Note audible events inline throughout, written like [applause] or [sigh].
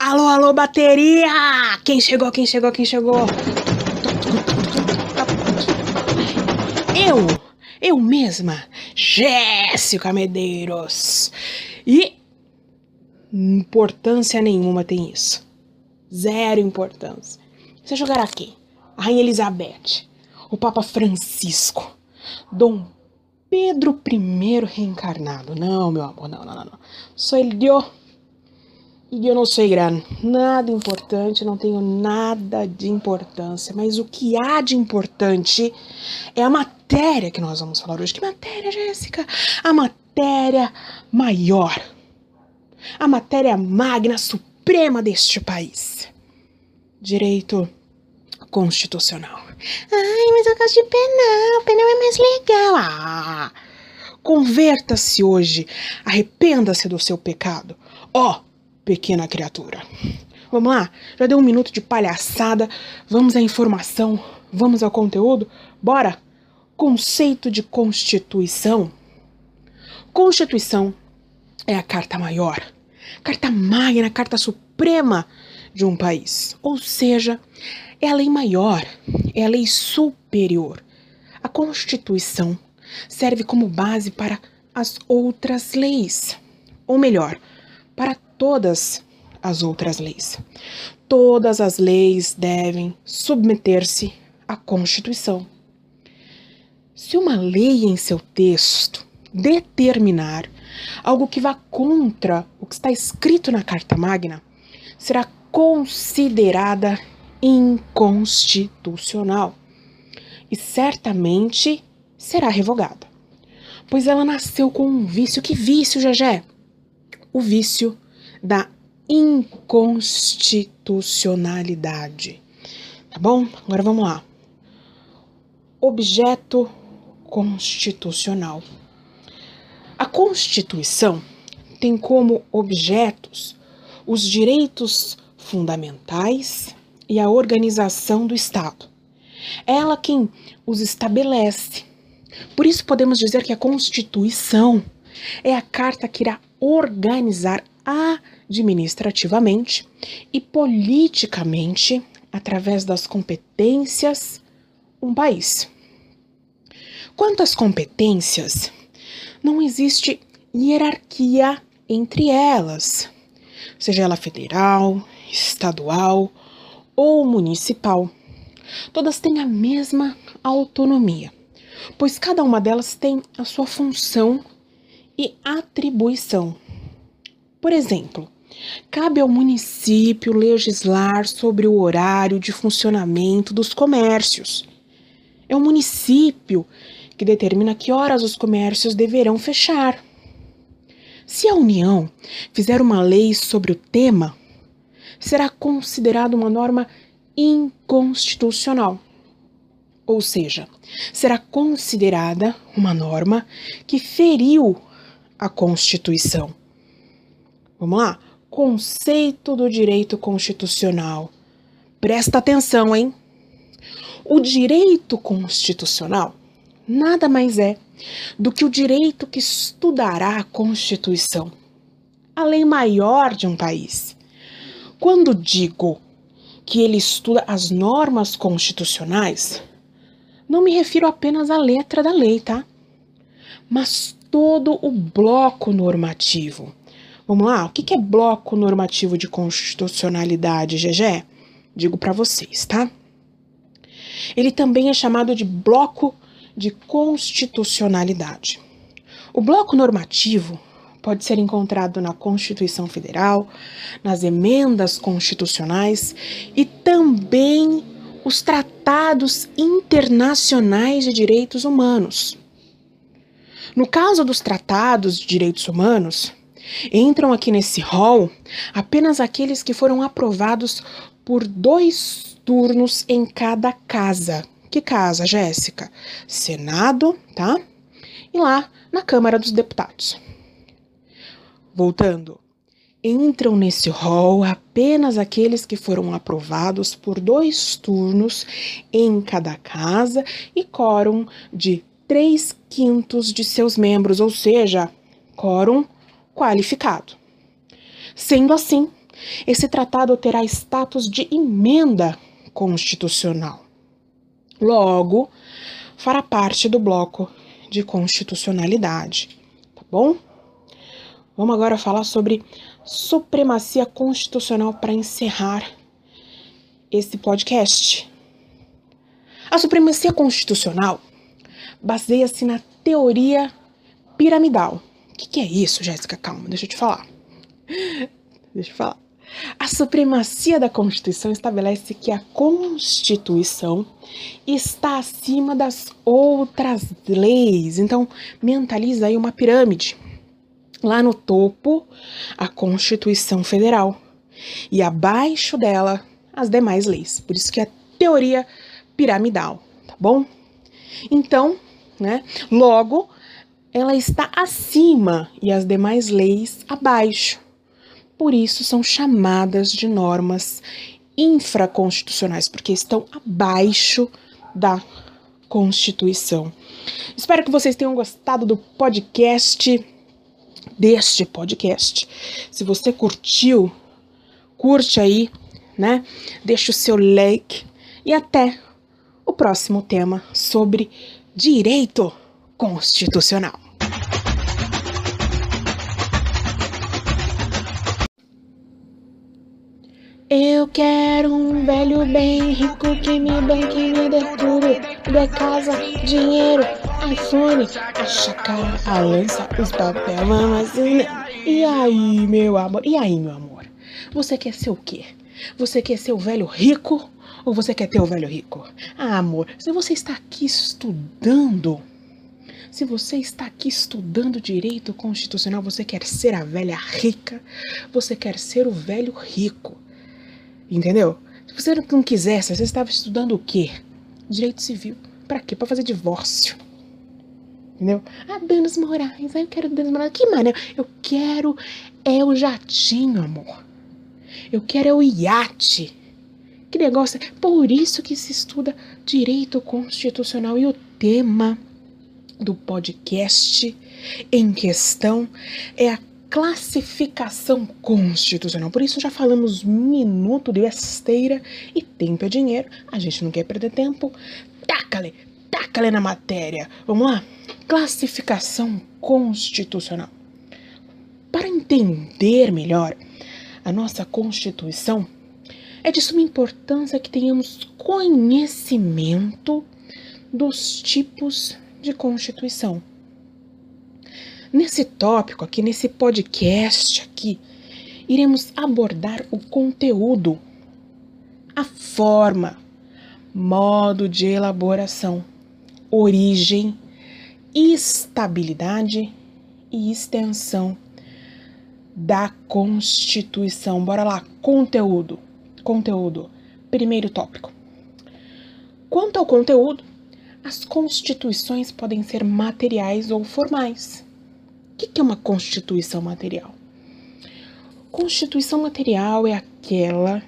Alô, alô, bateria! Quem chegou, quem chegou, quem chegou? Eu, eu mesma, Jéssica Medeiros. E importância nenhuma tem isso. Zero importância. Você jogar aqui, a Rainha Elizabeth, o Papa Francisco, Dom Pedro I reencarnado. Não, meu amor, não, não, não. não. Sou ele e eu não sou grande, nada importante, não tenho nada de importância, mas o que há de importante é a matéria que nós vamos falar hoje. Que matéria, Jéssica? A matéria maior, a matéria magna suprema deste país: direito constitucional. Ai, mas eu gosto de penal, penal é mais legal. Ah! Converta-se hoje, arrependa-se do seu pecado. Ó, oh, pequena criatura. Vamos lá? Já deu um minuto de palhaçada. Vamos à informação, vamos ao conteúdo? Bora! Conceito de Constituição. Constituição é a carta maior, carta magna, carta suprema de um país. Ou seja, é a lei maior, é a lei superior. A Constituição serve como base para as outras leis. Ou melhor, para todas as outras leis. Todas as leis devem submeter-se à Constituição. Se uma lei em seu texto determinar algo que vá contra o que está escrito na Carta Magna, será considerada inconstitucional e certamente será revogada, pois ela nasceu com um vício. Que vício, Gegé? O vício da inconstitucionalidade. Tá bom? Agora vamos lá. Objeto constitucional. A Constituição tem como objetos os direitos fundamentais e a organização do Estado. É ela quem os estabelece. Por isso podemos dizer que a Constituição é a carta que irá organizar administrativamente e politicamente, através das competências, um país. Quanto às competências, não existe hierarquia entre elas, seja ela federal, estadual ou municipal. Todas têm a mesma autonomia, pois cada uma delas tem a sua função e atribuição. Por exemplo, cabe ao município legislar sobre o horário de funcionamento dos comércios. É o município que determina que horas os comércios deverão fechar. Se a União fizer uma lei sobre o tema, será considerada uma norma inconstitucional. Ou seja, será considerada uma norma que feriu a Constituição. Vamos lá? Conceito do direito constitucional. Presta atenção, hein? O direito constitucional nada mais é do que o direito que estudará a Constituição, a lei maior de um país. Quando digo que ele estuda as normas constitucionais, não me refiro apenas à letra da lei, tá? Mas todo o bloco normativo Vamos lá? O que é bloco normativo de constitucionalidade, GG? Digo para vocês, tá? Ele também é chamado de bloco de constitucionalidade. O bloco normativo pode ser encontrado na Constituição Federal, nas emendas constitucionais e também os tratados internacionais de direitos humanos. No caso dos tratados de direitos humanos, Entram aqui nesse hall apenas aqueles que foram aprovados por dois turnos em cada casa. Que casa, Jéssica? Senado, tá? E lá na Câmara dos Deputados. Voltando. Entram nesse hall apenas aqueles que foram aprovados por dois turnos em cada casa e quórum de três quintos de seus membros, ou seja, quórum qualificado. Sendo assim, esse tratado terá status de emenda constitucional. Logo, fará parte do bloco de constitucionalidade, tá bom? Vamos agora falar sobre supremacia constitucional para encerrar esse podcast. A supremacia constitucional baseia-se na teoria piramidal. O que, que é isso, Jéssica? Calma, deixa eu te falar. Deixa eu falar. A supremacia da Constituição estabelece que a Constituição está acima das outras leis. Então, mentaliza aí uma pirâmide. Lá no topo, a Constituição Federal. E abaixo dela, as demais leis. Por isso que é teoria piramidal, tá bom? Então, né? Logo, ela está acima e as demais leis abaixo. Por isso são chamadas de normas infraconstitucionais, porque estão abaixo da Constituição. Espero que vocês tenham gostado do podcast, deste podcast. Se você curtiu, curte aí, né? Deixa o seu like e até o próximo tema sobre direito constitucional. Eu quero um velho bem rico que me banque, me dê tudo, me dê casa, dinheiro, iPhone, a chácara, a lança, os papéis, mamacina. E aí, meu amor? E aí, meu amor? Você quer ser o quê? Você quer ser o velho rico ou você quer ter o velho rico? Ah, amor, se você está aqui estudando, se você está aqui estudando direito constitucional, você quer ser a velha rica, você quer ser o velho rico. Entendeu? Se você não quisesse, você estava estudando o quê? Direito civil. Para quê? Para fazer divórcio. Entendeu? Ah, danos morais. Ah, eu quero danos morais. Que maneiro. Eu quero é o jatinho, amor. Eu quero é o iate. Que negócio. Por isso que se estuda direito constitucional. E o tema do podcast em questão é a classificação constitucional. Por isso já falamos minuto de besteira e tempo é dinheiro. A gente não quer perder tempo. Taca-lhe, taca-lhe na matéria. Vamos lá? Classificação constitucional. Para entender melhor a nossa Constituição, é de suma importância que tenhamos conhecimento dos tipos de Constituição. Nesse tópico aqui, nesse podcast aqui, iremos abordar o conteúdo, a forma, modo de elaboração, origem, estabilidade e extensão da Constituição. Bora lá, conteúdo. Conteúdo. Primeiro tópico. Quanto ao conteúdo, as constituições podem ser materiais ou formais. O que é uma constituição material? Constituição material é aquela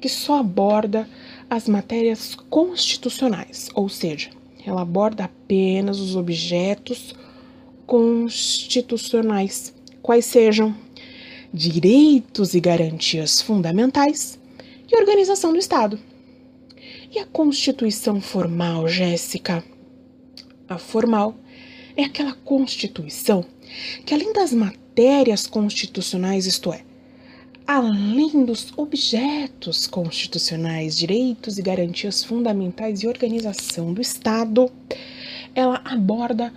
que só aborda as matérias constitucionais, ou seja, ela aborda apenas os objetos constitucionais, quais sejam direitos e garantias fundamentais e organização do Estado. E a Constituição formal, Jéssica? A formal é aquela Constituição que além das matérias constitucionais, isto é, além dos objetos constitucionais, direitos e garantias fundamentais e organização do Estado, ela aborda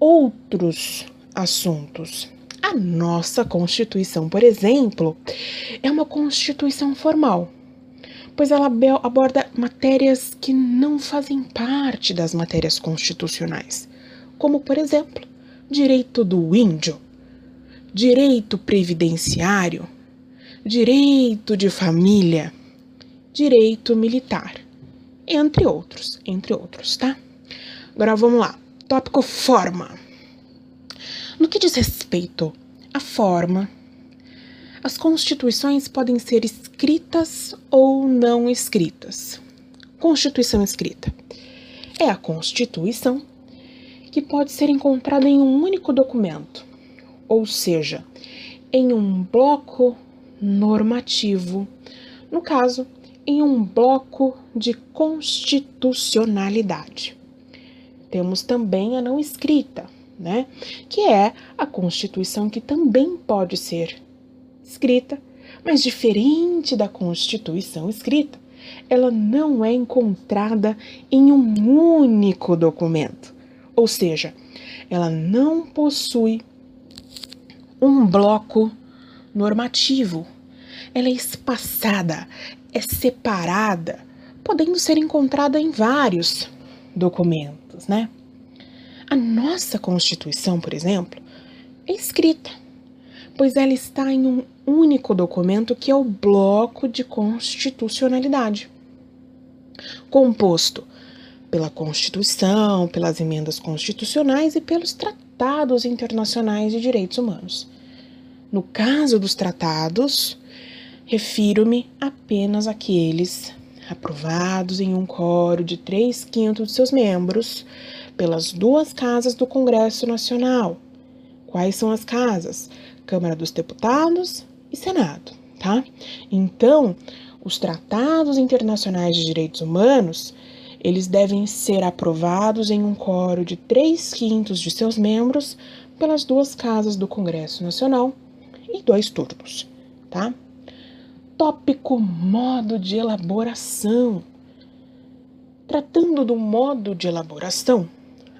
outros assuntos. A nossa Constituição, por exemplo, é uma Constituição formal, pois ela aborda matérias que não fazem parte das matérias constitucionais, como, por exemplo, direito do índio, direito previdenciário, direito de família, direito militar, entre outros, entre outros, tá? Agora vamos lá. Tópico forma. No que diz respeito à forma, as constituições podem ser escritas ou não escritas. Constituição escrita é a Constituição que pode ser encontrado em um único documento, ou seja, em um bloco normativo, no caso, em um bloco de constitucionalidade. Temos também a não escrita, né? Que é a Constituição que também pode ser escrita, mas diferente da Constituição escrita, ela não é encontrada em um único documento. Ou seja, ela não possui um bloco normativo. Ela é espaçada, é separada, podendo ser encontrada em vários documentos, né? A nossa Constituição, por exemplo, é escrita, pois ela está em um único documento que é o bloco de constitucionalidade, composto pela Constituição, pelas emendas constitucionais e pelos tratados internacionais de direitos humanos. No caso dos tratados, refiro-me apenas àqueles aprovados em um coro de três quintos de seus membros pelas duas casas do Congresso Nacional. Quais são as casas? Câmara dos Deputados e Senado, tá? Então, os tratados internacionais de direitos humanos eles devem ser aprovados em um coro de três quintos de seus membros pelas duas casas do Congresso Nacional e dois turnos, tá? Tópico modo de elaboração. Tratando do modo de elaboração,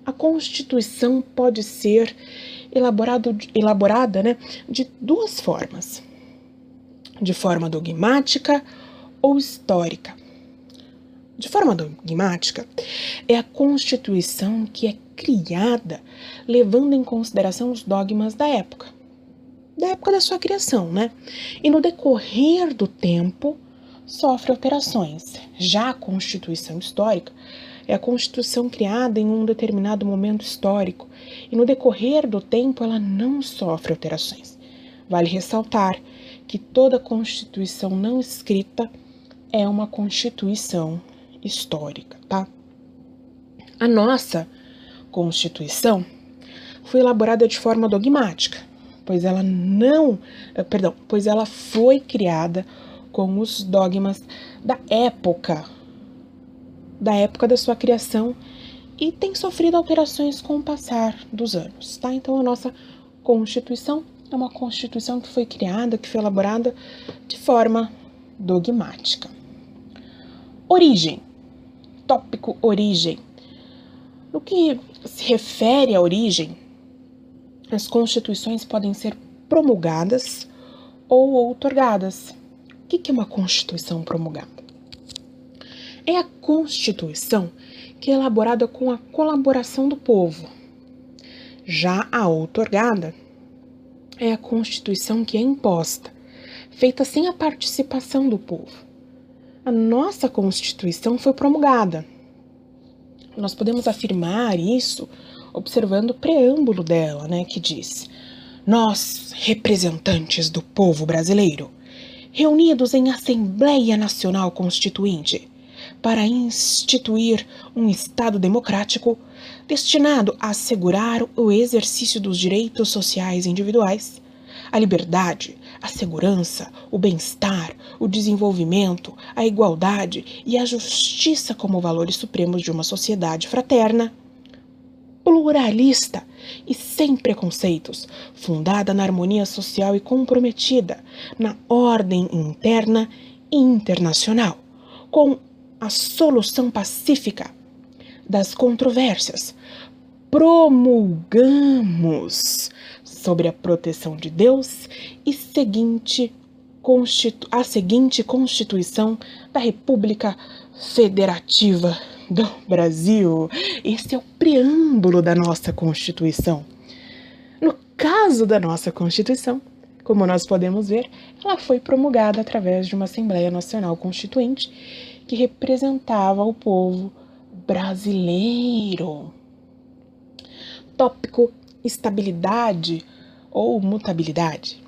a Constituição pode ser elaborado, elaborada né, de duas formas: de forma dogmática ou histórica. De forma dogmática, é a Constituição que é criada levando em consideração os dogmas da época, da época da sua criação, né? E no decorrer do tempo sofre alterações. Já a Constituição histórica é a Constituição criada em um determinado momento histórico e no decorrer do tempo ela não sofre alterações. Vale ressaltar que toda Constituição não escrita é uma Constituição histórica, tá? A nossa Constituição foi elaborada de forma dogmática, pois ela não, eh, perdão, pois ela foi criada com os dogmas da época, da época da sua criação e tem sofrido alterações com o passar dos anos, tá? Então a nossa Constituição é uma Constituição que foi criada, que foi elaborada de forma dogmática. Origem tópico origem. No que se refere à origem, as constituições podem ser promulgadas ou outorgadas. O que é uma constituição promulgada? É a constituição que é elaborada com a colaboração do povo. Já a outorgada é a constituição que é imposta, feita sem a participação do povo a nossa Constituição foi promulgada. Nós podemos afirmar isso observando o preâmbulo dela, né, que diz: Nós, representantes do povo brasileiro, reunidos em Assembleia Nacional Constituinte, para instituir um Estado democrático destinado a assegurar o exercício dos direitos sociais individuais, a liberdade, a segurança, o bem-estar, o desenvolvimento, a igualdade e a justiça como valores supremos de uma sociedade fraterna, pluralista e sem preconceitos, fundada na harmonia social e comprometida na ordem interna e internacional, com a solução pacífica das controvérsias. Promulgamos sobre a proteção de Deus e seguinte a seguinte Constituição da República Federativa do Brasil. Esse é o preâmbulo da nossa Constituição. No caso da nossa Constituição, como nós podemos ver, ela foi promulgada através de uma Assembleia Nacional Constituinte que representava o povo brasileiro. Tópico: estabilidade ou mutabilidade.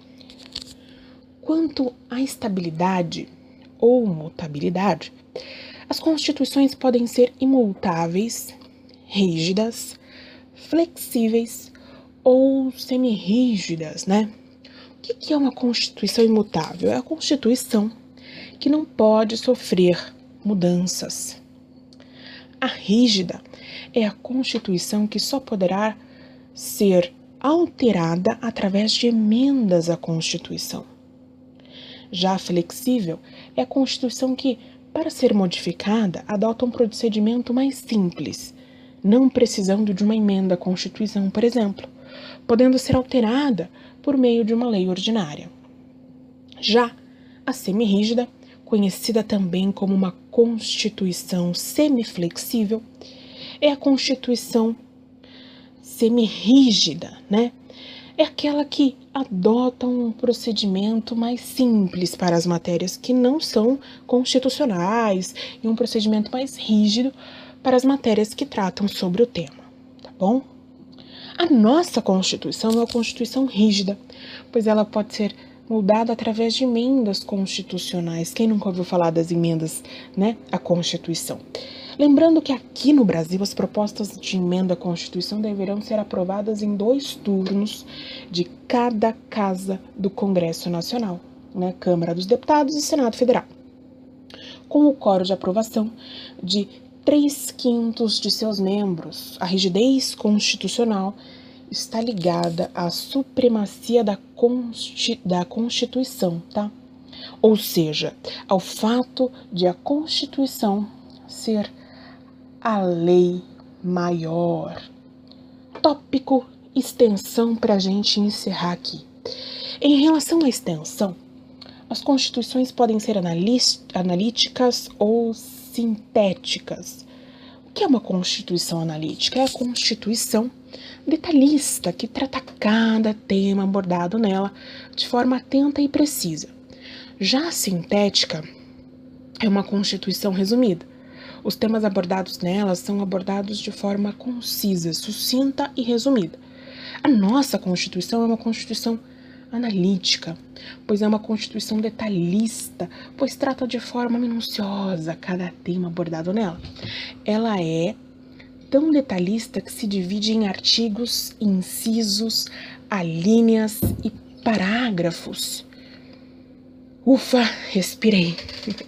Quanto à estabilidade ou mutabilidade, as constituições podem ser imutáveis, rígidas, flexíveis ou semirrígidas, né? O que é uma Constituição imutável? É a Constituição que não pode sofrer mudanças. A rígida é a Constituição que só poderá ser alterada através de emendas à Constituição. Já a flexível é a Constituição que, para ser modificada, adota um procedimento mais simples, não precisando de uma emenda à Constituição, por exemplo, podendo ser alterada por meio de uma lei ordinária. Já a semirrígida, conhecida também como uma Constituição semiflexível, é a Constituição semirrígida, né? É aquela que adota um procedimento mais simples para as matérias que não são constitucionais e um procedimento mais rígido para as matérias que tratam sobre o tema, tá bom? A nossa Constituição é uma Constituição rígida, pois ela pode ser mudada através de emendas constitucionais. Quem nunca ouviu falar das emendas, né, à Constituição? Lembrando que aqui no Brasil as propostas de emenda à Constituição deverão ser aprovadas em dois turnos de cada casa do Congresso Nacional, né, Câmara dos Deputados e Senado Federal, com o coro de aprovação de três quintos de seus membros. A rigidez constitucional está ligada à supremacia da, da Constituição, tá? Ou seja, ao fato de a Constituição ser a lei maior. Tópico extensão para a gente encerrar aqui. Em relação à extensão, as constituições podem ser analíticas ou sintéticas. O que é uma constituição analítica? É a constituição detalhista que trata cada tema abordado nela de forma atenta e precisa. Já a sintética é uma constituição resumida os temas abordados nelas são abordados de forma concisa, sucinta e resumida. A nossa Constituição é uma Constituição analítica, pois é uma Constituição detalhista, pois trata de forma minuciosa cada tema abordado nela. Ela é tão detalhista que se divide em artigos, incisos, alíneas e parágrafos. Ufa, respirei.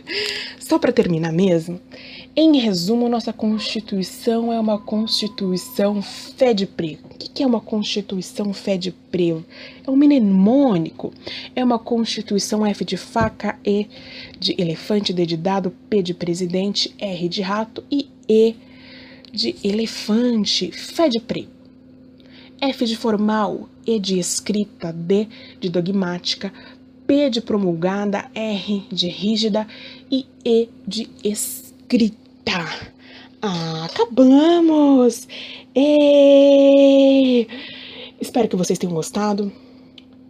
[laughs] Só para terminar mesmo, em resumo, nossa Constituição é uma Constituição fé de prevo. O que é uma Constituição fé de prevo? É um mnemônico. É uma Constituição F de faca, E de elefante, D de dado, P de presidente, R de rato e E de elefante. Fé de prevo. F de formal, E de escrita, D de dogmática, P de promulgada, R de rígida e E de escrita. Ah, acabamos! E... Espero que vocês tenham gostado.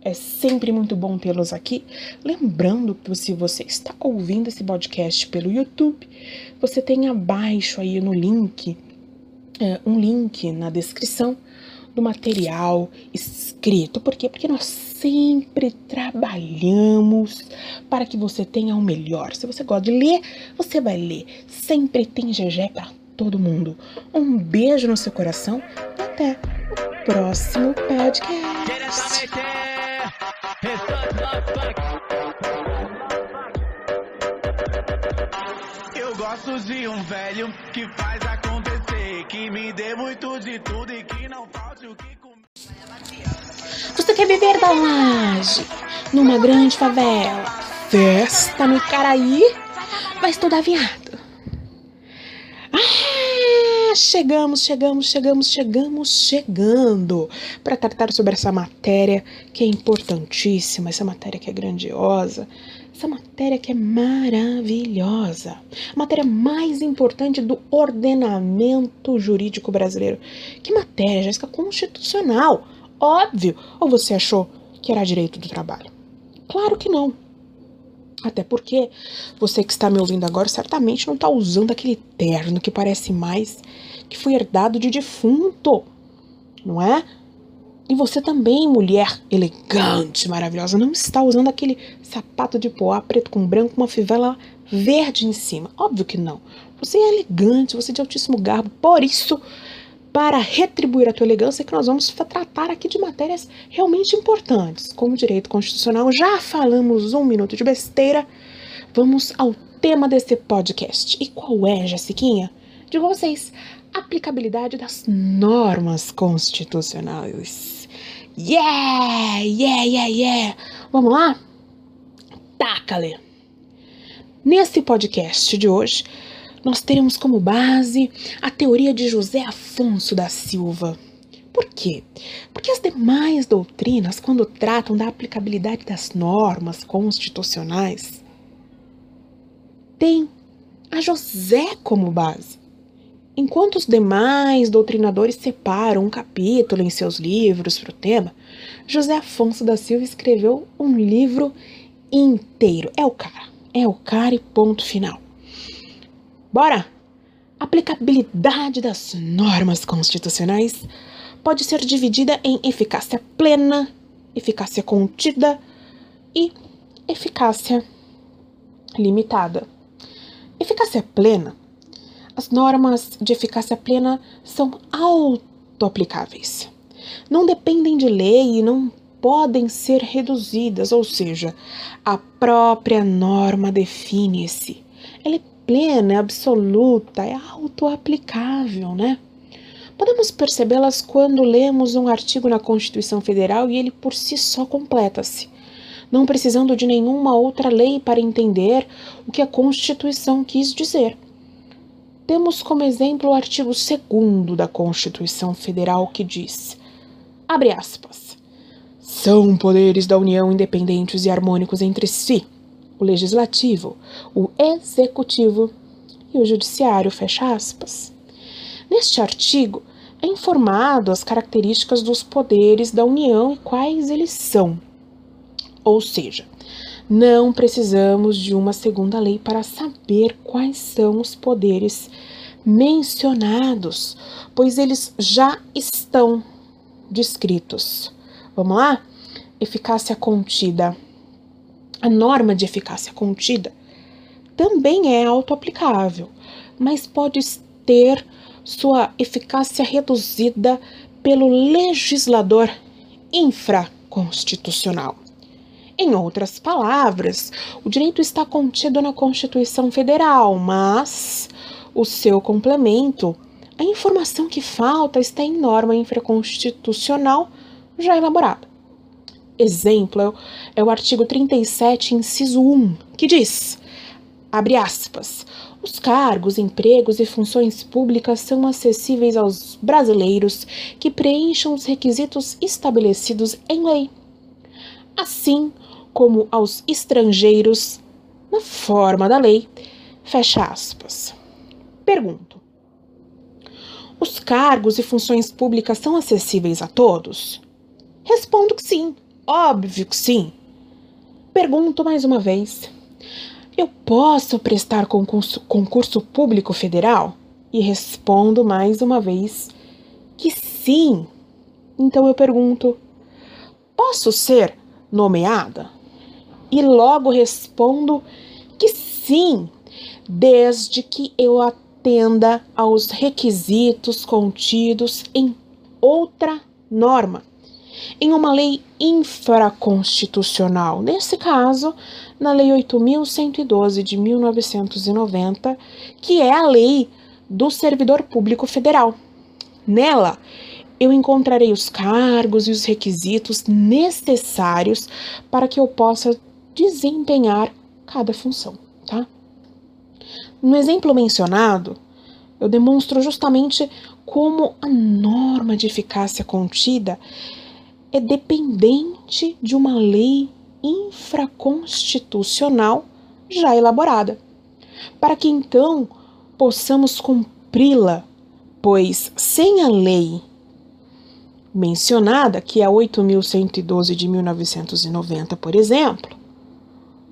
É sempre muito bom tê-los aqui. Lembrando que se você está ouvindo esse podcast pelo YouTube, você tem abaixo aí no link, é, um link na descrição do material escrito. Por quê? Porque nós sempre trabalhamos para que você tenha o melhor. Se você gosta de ler, você vai ler. Sempre tem GG para todo mundo. Um beijo no seu coração e até o próximo podcast. Gosto de um velho que faz acontecer, que me dê muito de tudo e que não falte o que comer. Você quer beber da laje numa grande favela? Festa no Icaraí? Vai estudar viado. Ah, chegamos, chegamos, chegamos, chegamos, chegando para tratar sobre essa matéria que é importantíssima, essa matéria que é grandiosa, essa matéria que é maravilhosa, a matéria mais importante do ordenamento jurídico brasileiro. Que matéria, Jéssica? Constitucional. Óbvio. Ou você achou que era direito do trabalho? Claro que não. Até porque você que está me ouvindo agora certamente não está usando aquele terno que parece mais que foi herdado de defunto, não é? E você também, mulher elegante, maravilhosa, não está usando aquele sapato de poá preto com branco, uma fivela verde em cima. Óbvio que não. Você é elegante, você é de altíssimo garbo. Por isso, para retribuir a tua elegância que nós vamos tratar aqui de matérias realmente importantes, como direito constitucional. Já falamos um minuto de besteira. Vamos ao tema desse podcast. E qual é, Jessiquinha? Digo a vocês, aplicabilidade das normas constitucionais. Yeah, yeah, yeah, yeah. Vamos lá? Taca-lhe! Nesse podcast de hoje, nós teremos como base a teoria de José Afonso da Silva. Por quê? Porque as demais doutrinas, quando tratam da aplicabilidade das normas constitucionais, têm a José como base. Enquanto os demais doutrinadores separam um capítulo em seus livros para o tema, José Afonso da Silva escreveu um livro inteiro. É o cara, é o cara e ponto final. Bora! Aplicabilidade das normas constitucionais pode ser dividida em eficácia plena, eficácia contida e eficácia limitada. Eficácia plena. As normas de eficácia plena são auto-aplicáveis. Não dependem de lei e não podem ser reduzidas, ou seja, a própria norma define-se. Ela é plena, é absoluta, é auto-aplicável, né? Podemos percebê-las quando lemos um artigo na Constituição Federal e ele por si só completa-se, não precisando de nenhuma outra lei para entender o que a Constituição quis dizer. Temos como exemplo o artigo 2 da Constituição Federal que diz: abre aspas. São poderes da União independentes e harmônicos entre si o legislativo, o executivo e o judiciário, fecha aspas. Neste artigo é informado as características dos poderes da União e quais eles são. Ou seja, não precisamos de uma segunda lei para saber quais são os poderes mencionados, pois eles já estão descritos. Vamos lá? Eficácia contida a norma de eficácia contida também é autoaplicável, mas pode ter sua eficácia reduzida pelo legislador infraconstitucional. Em outras palavras, o direito está contido na Constituição Federal, mas o seu complemento, a informação que falta, está em norma infraconstitucional já elaborada exemplo é o artigo 37, inciso 1, que diz: abre aspas. Os cargos, empregos e funções públicas são acessíveis aos brasileiros que preencham os requisitos estabelecidos em lei, assim como aos estrangeiros na forma da lei. Fecha aspas. Pergunto: Os cargos e funções públicas são acessíveis a todos? Respondo que sim. Óbvio que sim. Pergunto mais uma vez: eu posso prestar concurso, concurso público federal? E respondo mais uma vez que sim. Então eu pergunto: posso ser nomeada? E logo respondo que sim, desde que eu atenda aos requisitos contidos em outra norma em uma lei infraconstitucional, nesse caso, na Lei 8.112 de 1990, que é a lei do servidor público federal. Nela, eu encontrarei os cargos e os requisitos necessários para que eu possa desempenhar cada função, tá? No exemplo mencionado, eu demonstro justamente como a norma de eficácia contida é dependente de uma lei infraconstitucional já elaborada, para que então possamos cumpri-la, pois sem a lei mencionada, que é a 8.112 de 1990, por exemplo,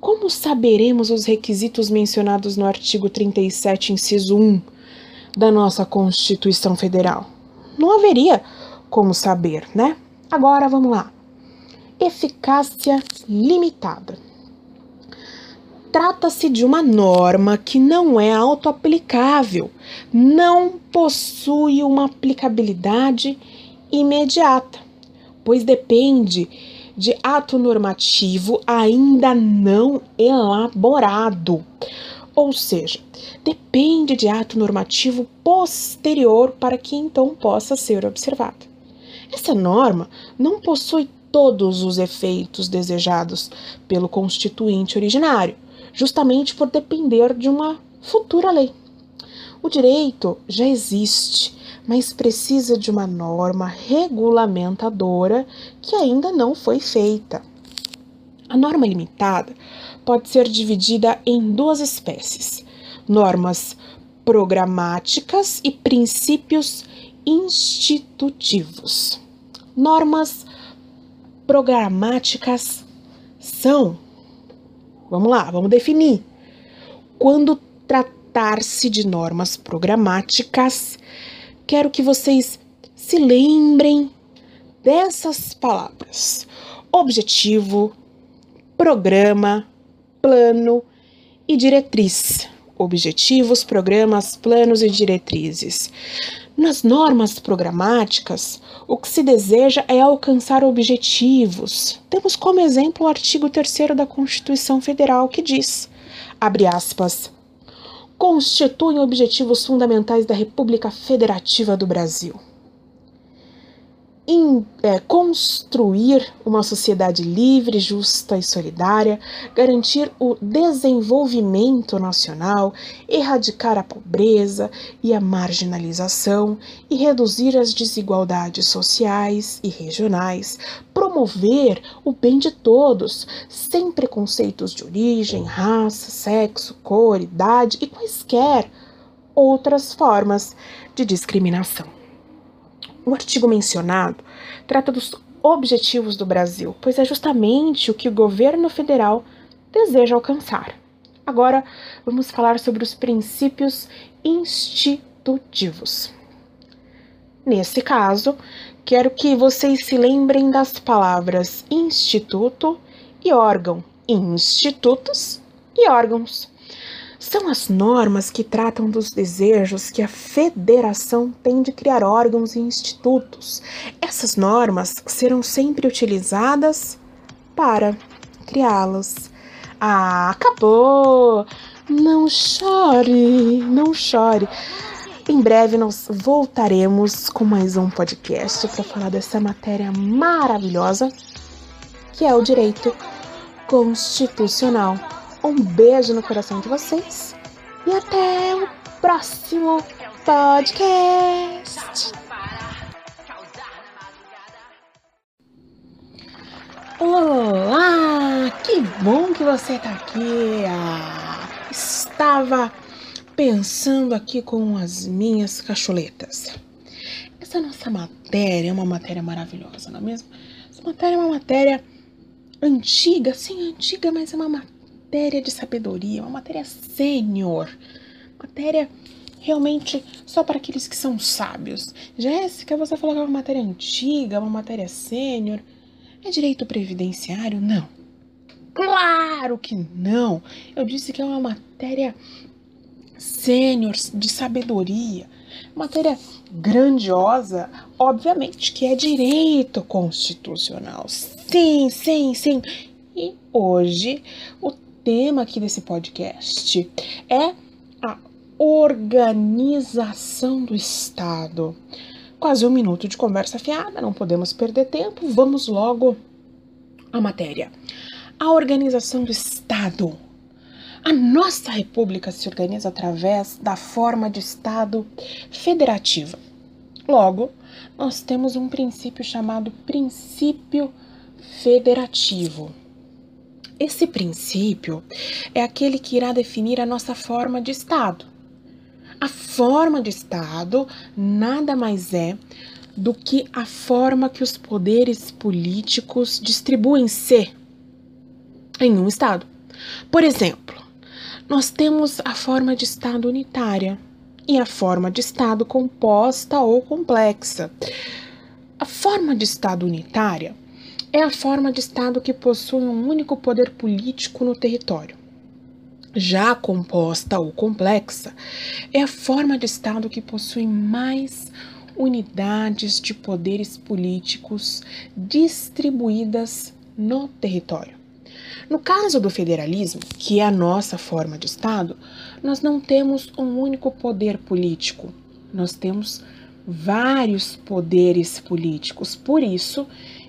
como saberemos os requisitos mencionados no artigo 37, inciso 1 da nossa Constituição Federal? Não haveria como saber, né? Agora vamos lá. Eficácia limitada. Trata-se de uma norma que não é autoaplicável, não possui uma aplicabilidade imediata, pois depende de ato normativo ainda não elaborado. Ou seja, depende de ato normativo posterior para que então possa ser observada. Essa norma não possui todos os efeitos desejados pelo constituinte originário, justamente por depender de uma futura lei. O direito já existe, mas precisa de uma norma regulamentadora que ainda não foi feita. A norma limitada pode ser dividida em duas espécies: normas programáticas e princípios institutivos. Normas programáticas são Vamos lá, vamos definir. Quando tratar-se de normas programáticas, quero que vocês se lembrem dessas palavras: objetivo, programa, plano e diretriz. Objetivos, programas, planos e diretrizes. Nas normas programáticas, o que se deseja é alcançar objetivos. Temos como exemplo o artigo 3 da Constituição Federal que diz, abre aspas, constituem objetivos fundamentais da República Federativa do Brasil in, é, construir uma sociedade livre, justa e solidária, garantir o desenvolvimento nacional, erradicar a pobreza e a marginalização e reduzir as desigualdades sociais e regionais, promover o bem de todos, sem preconceitos de origem, raça, sexo, cor, idade e quaisquer outras formas de discriminação. O artigo mencionado trata dos objetivos do Brasil, pois é justamente o que o governo federal deseja alcançar. Agora vamos falar sobre os princípios institutivos. Nesse caso, quero que vocês se lembrem das palavras instituto e órgão, institutos e órgãos são as normas que tratam dos desejos que a federação tem de criar órgãos e institutos. Essas normas serão sempre utilizadas para criá-los. Ah, acabou! Não chore, não chore. Em breve nós voltaremos com mais um podcast para falar dessa matéria maravilhosa que é o direito constitucional. Um beijo no coração de vocês e até o próximo podcast. Olá, que bom que você está aqui. Ah, estava pensando aqui com as minhas cacholetas. Essa nossa matéria é uma matéria maravilhosa, não é mesmo? Essa matéria é uma matéria antiga, sim, antiga, mas é uma matéria matéria de sabedoria, uma matéria sênior, matéria realmente só para aqueles que são sábios. Jéssica, você falou que é uma matéria antiga, uma matéria sênior. É direito previdenciário? Não. Claro que não. Eu disse que é uma matéria sênior de sabedoria, matéria grandiosa, obviamente que é direito constitucional. Sim, sim, sim. E hoje o tema aqui desse podcast é a organização do Estado. Quase um minuto de conversa fiada, não podemos perder tempo, vamos logo à matéria. A organização do Estado. A nossa república se organiza através da forma de Estado federativa. Logo, nós temos um princípio chamado princípio federativo. Esse princípio é aquele que irá definir a nossa forma de Estado. A forma de Estado nada mais é do que a forma que os poderes políticos distribuem-se em um Estado. Por exemplo, nós temos a forma de Estado unitária e a forma de Estado composta ou complexa. A forma de Estado unitária é a forma de Estado que possui um único poder político no território. Já composta ou complexa é a forma de Estado que possui mais unidades de poderes políticos distribuídas no território. No caso do federalismo, que é a nossa forma de Estado, nós não temos um único poder político, nós temos vários poderes políticos. Por isso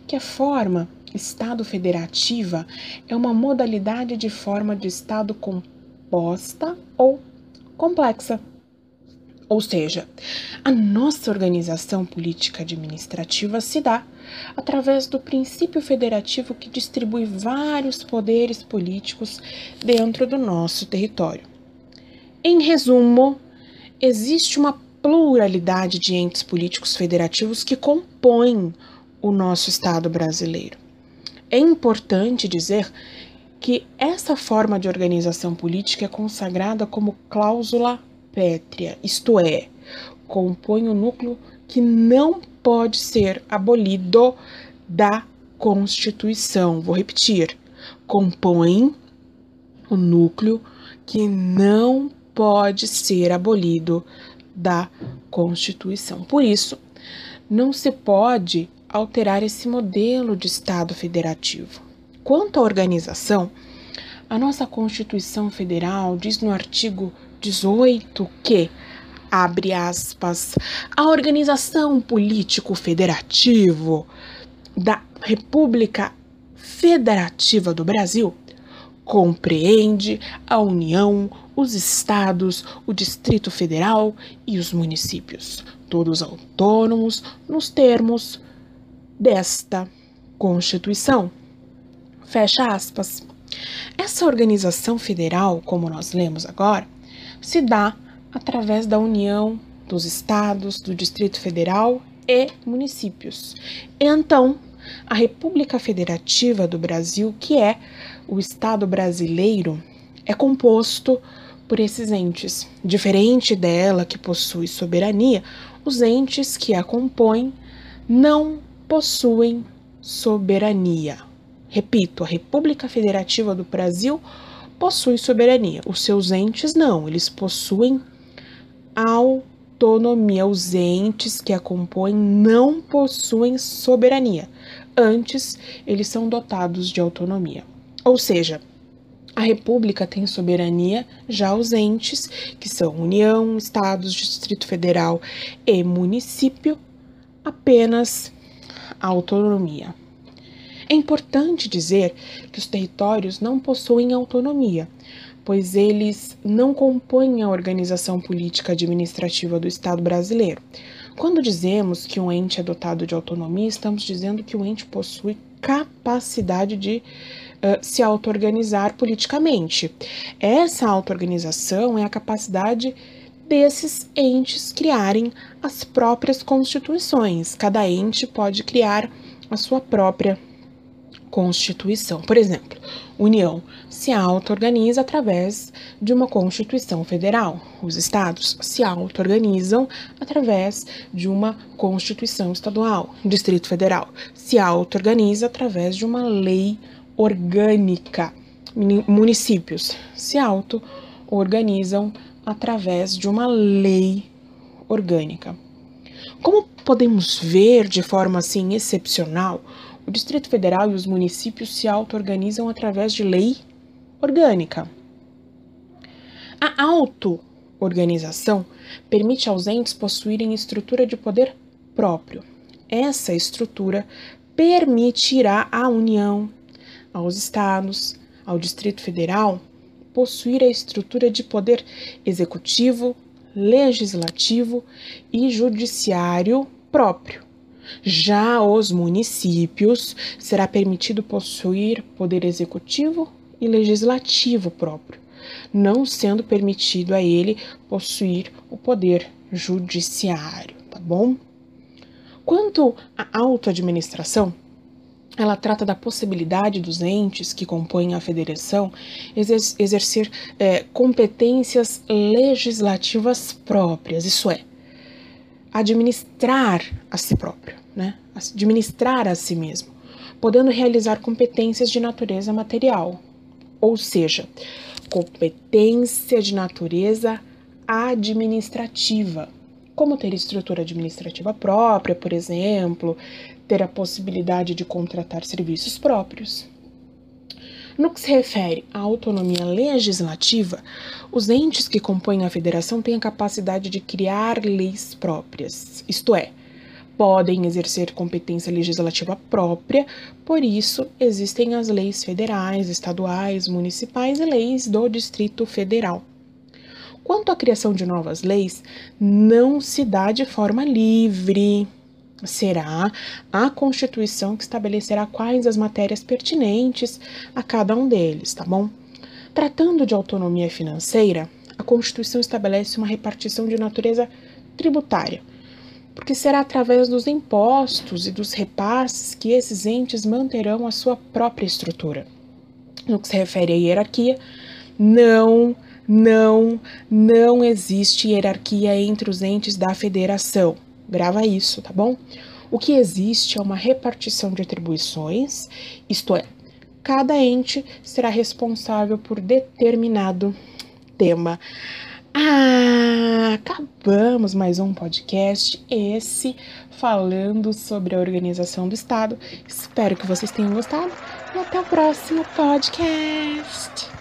que a forma Estado federativa é uma modalidade de forma de Estado composta ou complexa. Ou seja, a nossa organização política administrativa se dá através do princípio federativo que distribui vários poderes políticos dentro do nosso território. Em resumo, existe uma pluralidade de entes políticos federativos que compõem o nosso Estado brasileiro. É importante dizer que essa forma de organização política é consagrada como cláusula pétrea, isto é, compõe o núcleo que não pode ser abolido da Constituição. Vou repetir: compõe o núcleo que não pode ser abolido da Constituição. Por isso, não se pode alterar esse modelo de Estado federativo. Quanto à organização, a nossa Constituição Federal diz no artigo 18 que, abre aspas, a organização político federativo da República Federativa do Brasil compreende a União, os estados, o Distrito Federal e os municípios, todos autônomos nos termos desta Constituição. Fecha aspas. Essa organização federal, como nós lemos agora, se dá através da união dos estados, do Distrito Federal e municípios. Então, a República Federativa do Brasil, que é o Estado brasileiro, é composto por esses entes. Diferente dela, que possui soberania, os entes que a compõem não possuem soberania. Repito, a República Federativa do Brasil possui soberania. Os seus entes não, eles possuem autonomia. Os entes que a compõem não possuem soberania. Antes, eles são dotados de autonomia. Ou seja, a República tem soberania, já os entes, que são União, Estados, Distrito Federal e município, apenas autonomia. É importante dizer que os territórios não possuem autonomia, pois eles não compõem a organização política administrativa do Estado brasileiro. Quando dizemos que um ente é dotado de autonomia, estamos dizendo que o ente possui capacidade de uh, se auto-organizar politicamente. Essa auto-organização é a capacidade desses entes criarem as próprias constituições. Cada ente pode criar a sua própria Constituição. Por exemplo, União se auto-organiza através de uma Constituição Federal. Os estados se auto-organizam através de uma Constituição Estadual. Distrito Federal se auto-organiza através de uma lei orgânica. Municípios se auto-organizam através de uma lei orgânica. Como podemos ver de forma assim excepcional, o Distrito Federal e os municípios se auto-organizam através de lei orgânica. A auto-organização permite aos entes possuírem estrutura de poder próprio. Essa estrutura permitirá à União, aos estados, ao Distrito Federal possuir a estrutura de poder executivo, legislativo e judiciário próprio já os municípios será permitido possuir poder executivo e legislativo próprio, não sendo permitido a ele possuir o poder judiciário, tá bom? Quanto à autoadministração, ela trata da possibilidade dos entes que compõem a federação exercer é, competências legislativas próprias, isso é, administrar a si próprio, né? administrar a si mesmo, podendo realizar competências de natureza material, ou seja, competência de natureza administrativa, como ter estrutura administrativa própria, por exemplo, ter a possibilidade de contratar serviços próprios. No que se refere à autonomia legislativa, os entes que compõem a federação têm a capacidade de criar leis próprias, isto é, podem exercer competência legislativa própria, por isso existem as leis federais, estaduais, municipais e leis do Distrito Federal. Quanto à criação de novas leis, não se dá de forma livre. Será a Constituição que estabelecerá quais as matérias pertinentes a cada um deles, tá bom? Tratando de autonomia financeira, a Constituição estabelece uma repartição de natureza tributária porque será através dos impostos e dos repasses que esses entes manterão a sua própria estrutura. No que se refere à hierarquia, não, não, não existe hierarquia entre os entes da federação. Grava isso, tá bom? O que existe é uma repartição de atribuições, isto é, cada ente será responsável por determinado tema. Ah, acabamos mais um podcast, esse falando sobre a organização do Estado. Espero que vocês tenham gostado e até o próximo podcast.